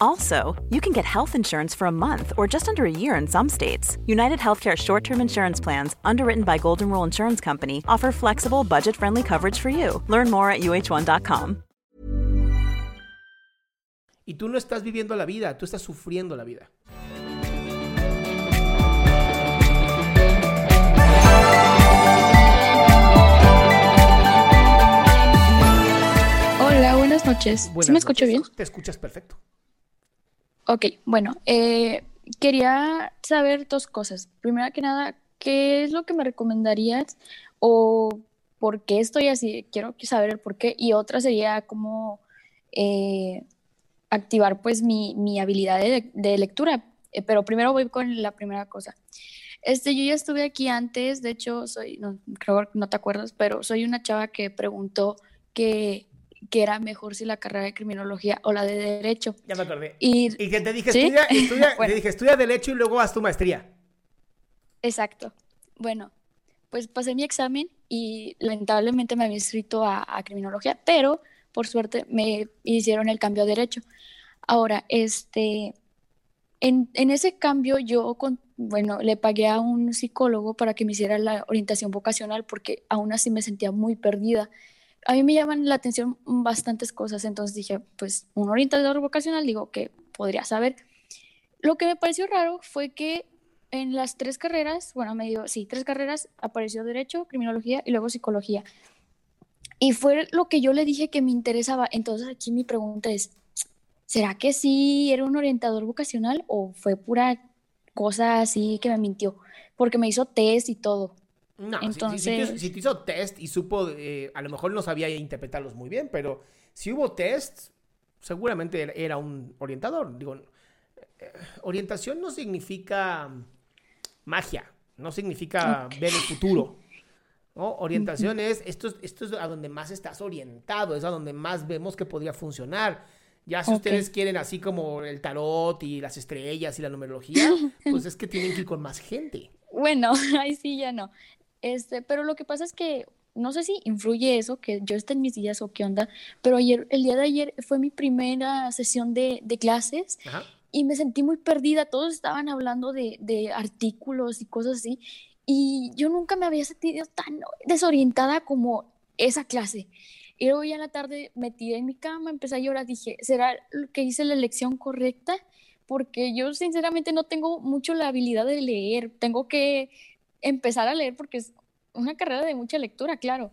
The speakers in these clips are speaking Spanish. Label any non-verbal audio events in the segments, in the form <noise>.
Also, you can get health insurance for a month or just under a year in some states. United Healthcare short term insurance plans, underwritten by Golden Rule Insurance Company, offer flexible, budget friendly coverage for you. Learn more at uh1.com. Y tú no estás viviendo la vida, tú estás sufriendo la vida. Hola, buenas noches. ¿Sí Buenas me escucho noches. bien? Te escuchas perfecto. Ok, bueno, eh, quería saber dos cosas. Primero que nada, ¿qué es lo que me recomendarías o por qué estoy así? Quiero saber el por qué. Y otra sería cómo eh, activar pues mi, mi habilidad de, de lectura. Eh, pero primero voy con la primera cosa. Este, yo ya estuve aquí antes, de hecho, soy, no, creo que no te acuerdas, pero soy una chava que preguntó que, que era mejor si la carrera de criminología o la de derecho. Ya me acordé. Y, Y que te dije, ¿Sí? estudia, estudia, <laughs> Bueno. te dije, estudia Derecho y luego haz tu maestría. exacto. Bueno, pues pasé mi examen y lamentablemente me había inscrito a, a criminología, pero por suerte me hicieron el cambio a derecho. Ahora, este, en, en ese cambio yo, con, bueno, le pagué a un psicólogo para que me hiciera la orientación vocacional porque aún así me sentía muy perdida. A mí me llaman la atención bastantes cosas, entonces dije, pues un orientador vocacional, digo que podría saber. Lo que me pareció raro fue que en las tres carreras, bueno, me dio, sí, tres carreras, apareció Derecho, Criminología y luego Psicología. Y fue lo que yo le dije que me interesaba. Entonces aquí mi pregunta es, ¿será que sí era un orientador vocacional o fue pura cosa así que me mintió? Porque me hizo test y todo. No, si- si- si, Entonces- te, si te hizo test y supo, eh, a lo mejor no sabía interpretarlos muy bien, pero si hubo test, seguramente era- un orientador. Digo, eh, orientación no significa magia, no significa ver el futuro. ¿no? Orientación es, esto es, esto es a donde más estás orientado, es a donde más vemos que podría funcionar. Ya si ustedes quieren así como el tarot y las estrellas y la numerología, <laughs> pues es que tienen que ir con más gente. Bueno, <laughs> ahí sí ya no. Este, pero lo que pasa es que no sé si influye eso, que yo esté en mis días o qué onda, pero ayer, el día de ayer fue mi primera sesión de, de clases Ajá. y me sentí muy perdida. Todos estaban hablando de, de artículos y cosas así, y yo nunca me había sentido tan desorientada como esa clase. Y luego ya en la tarde me tiré en mi cama, empecé a llorar, dije, ¿será lo que hice la elección correcta? Porque yo sinceramente no tengo mucho la habilidad de leer, tengo que empezar a leer porque es una carrera de mucha lectura, claro.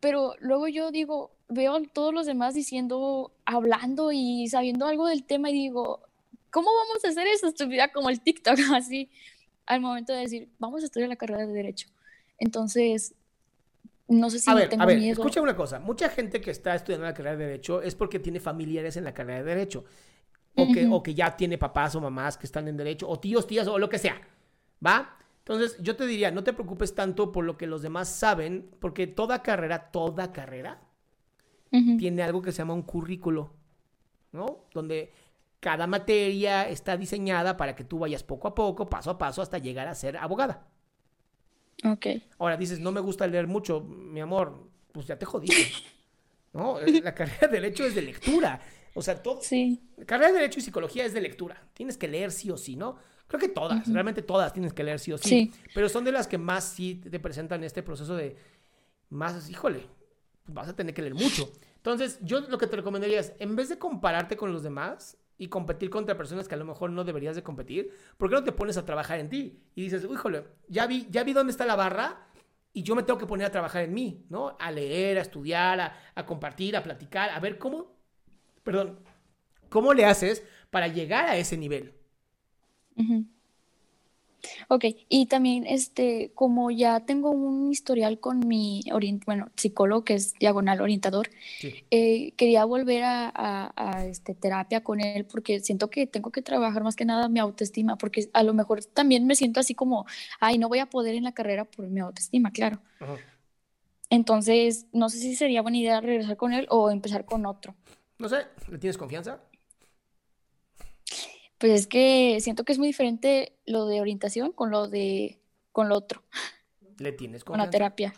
Pero luego yo digo, veo a todos los demás diciendo, hablando y sabiendo algo del tema y digo, ¿cómo vamos a hacer esa estupidez como el TikTok? <laughs> Así, al momento de decir, vamos a estudiar la carrera de Derecho. Entonces, no sé si a ver, tengo a ver, miedo. escucha una cosa. Mucha gente que está estudiando la carrera de Derecho es porque tiene familiares en la carrera de Derecho. O que, o que ya tiene papás o mamás que están en Derecho, o tíos, tías, o lo que sea. ¿Va? Entonces, yo te diría, no te preocupes tanto por lo que los demás saben, porque toda carrera, toda carrera, tiene algo que se llama un currículo, ¿no? Donde cada materia está diseñada para que tú vayas poco a poco, paso a paso, hasta llegar a ser abogada. Ok. Ahora dices, no me gusta leer mucho, mi amor, pues ya te jodiste. <laughs> ¿No? La carrera de Derecho es de lectura. O sea, todo. Sí. La carrera de Derecho y Psicología es de lectura. Tienes que leer sí o sí, ¿no? Creo que todas, realmente todas tienes que leer sí o sí. Sí. Pero son de las que más sí te presentan este proceso de. Más, híjole, vas a tener que leer mucho. Entonces, yo lo que te recomendaría es, en vez de compararte con los demás y competir contra personas que a lo mejor no deberías de competir, ¿por qué no te pones a trabajar en ti? Y dices, híjole, ya vi, ya vi dónde está la barra, y yo me tengo que poner a trabajar en mí, ¿no? A leer, a estudiar, a, a compartir, a platicar, a ver cómo, perdón, cómo le haces para llegar a ese nivel. Ujú. Ok, y también este, como ya tengo un historial con mi orient- bueno, psicólogo que es diagonal orientador, Sí. eh, quería volver a, a- a, este, terapia con él porque siento que tengo que trabajar más que nada mi autoestima, porque a lo mejor también me siento así como, ay, no voy a poder en la carrera por mi autoestima, claro. Ajá. Entonces, no sé si sería buena idea regresar con él o empezar con otro. No sé, ¿le tienes confianza? Pues es que siento que es muy diferente lo de orientación con lo de, con lo otro, ¿Le tienes con la confianza? terapia.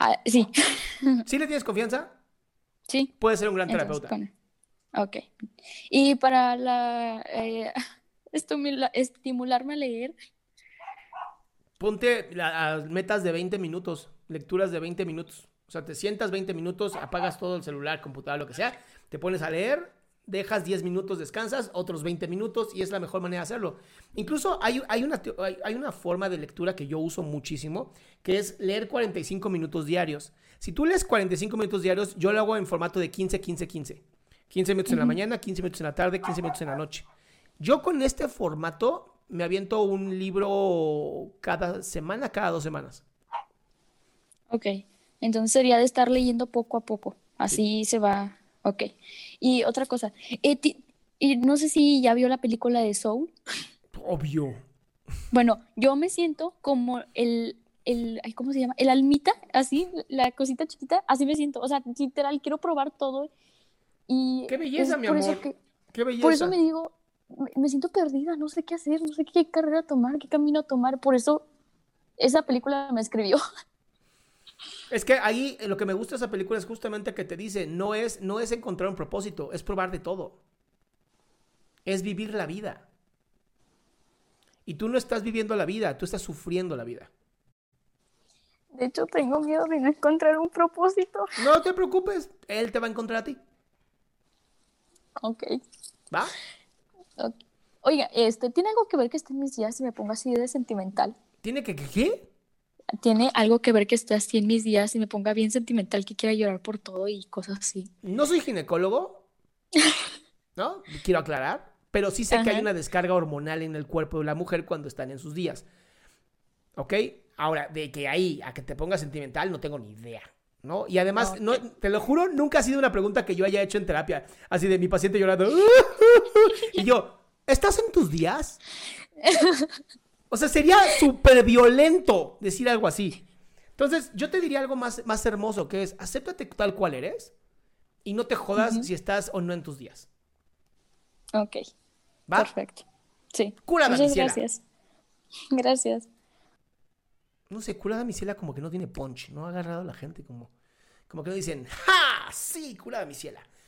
Ah, sí, <laughs> ¿Sí le tienes confianza? sí. Puede ser un gran Entonces, terapeuta. con- Ok. Y para la eh, <laughs> estimula- estimularme a leer, Ponte la- las metas de 20 minutos, lecturas de 20 minutos. O sea, te sientas 20 minutos, apagas todo el celular, computadora, lo que sea, te pones a leer, dejas 10 minutos, descansas, otros 20 minutos y es la mejor manera de hacerlo. Incluso hay, hay, una, hay una forma de lectura que yo uso muchísimo, que es leer 45 minutos diarios. Si tú lees 45 minutos diarios, yo lo hago en formato de 15, 15, 15. 15 minutos en la mañana, 15 minutos en la tarde, 15 minutos en la noche. Yo con este formato me aviento un libro cada semana, cada dos semanas. ok. Entonces sería de estar leyendo poco a poco. Así se va. Ok. Y otra cosa, eh, y no sé si ya vio la película de Soul. Obvio. Bueno, yo me siento como el, el, ay, ¿cómo se llama? El almita, así, la cosita chiquita, así me siento. O sea, literal, quiero probar todo. Y Qué belleza, es mi amor. que- Qué belleza. por eso me digo, me, me siento perdida, no sé qué hacer, no sé qué carrera tomar, qué camino tomar. Por eso esa película me escribió. <laughs> Es que ahí eh, lo que me gusta de esa película es justamente que te dice, no es, no es encontrar un propósito, es probar de todo. Es vivir la vida. Y tú no estás viviendo la vida, tú estás sufriendo la vida. De hecho, tengo miedo de no encontrar un propósito. No te preocupes, él te va a encontrar a ti. Ok. ¿Va? Oiga, este, ¿tiene algo que ver que esté en mis días y me ponga así de sentimental? ¿Tiene que, que qué? ¿Tiene algo que ver que esté así en mis días y me ponga bien sentimental, que quiera llorar por todo y cosas así? No soy ginecólogo, <laughs> ¿no? Quiero aclarar, pero sí sé que hay una descarga hormonal en el cuerpo de la mujer cuando están en sus días. ¿Ok? Ahora, de que ahí a que te pongas sentimental, no tengo ni idea. ¿No? Y además, No, no, te lo juro, nunca ha sido una pregunta que yo haya hecho en terapia. Así de mi paciente llorando. <laughs> Y yo, ¿estás en tus días? <laughs> O sea, sería súper violento decir algo así. Entonces, yo te diría algo más, más hermoso, que es, acéptate tal cual eres y no te jodas si estás o no en tus días. Ok, ¿Va? perfecto. Sí. Cura Muchas Damisela. gracias. <laughs> Gracias. No sé, cura damisela como que no tiene punch, ¿no? Ha agarrado a la gente como, como que no dicen, ¡ja! Sí, cura damisela.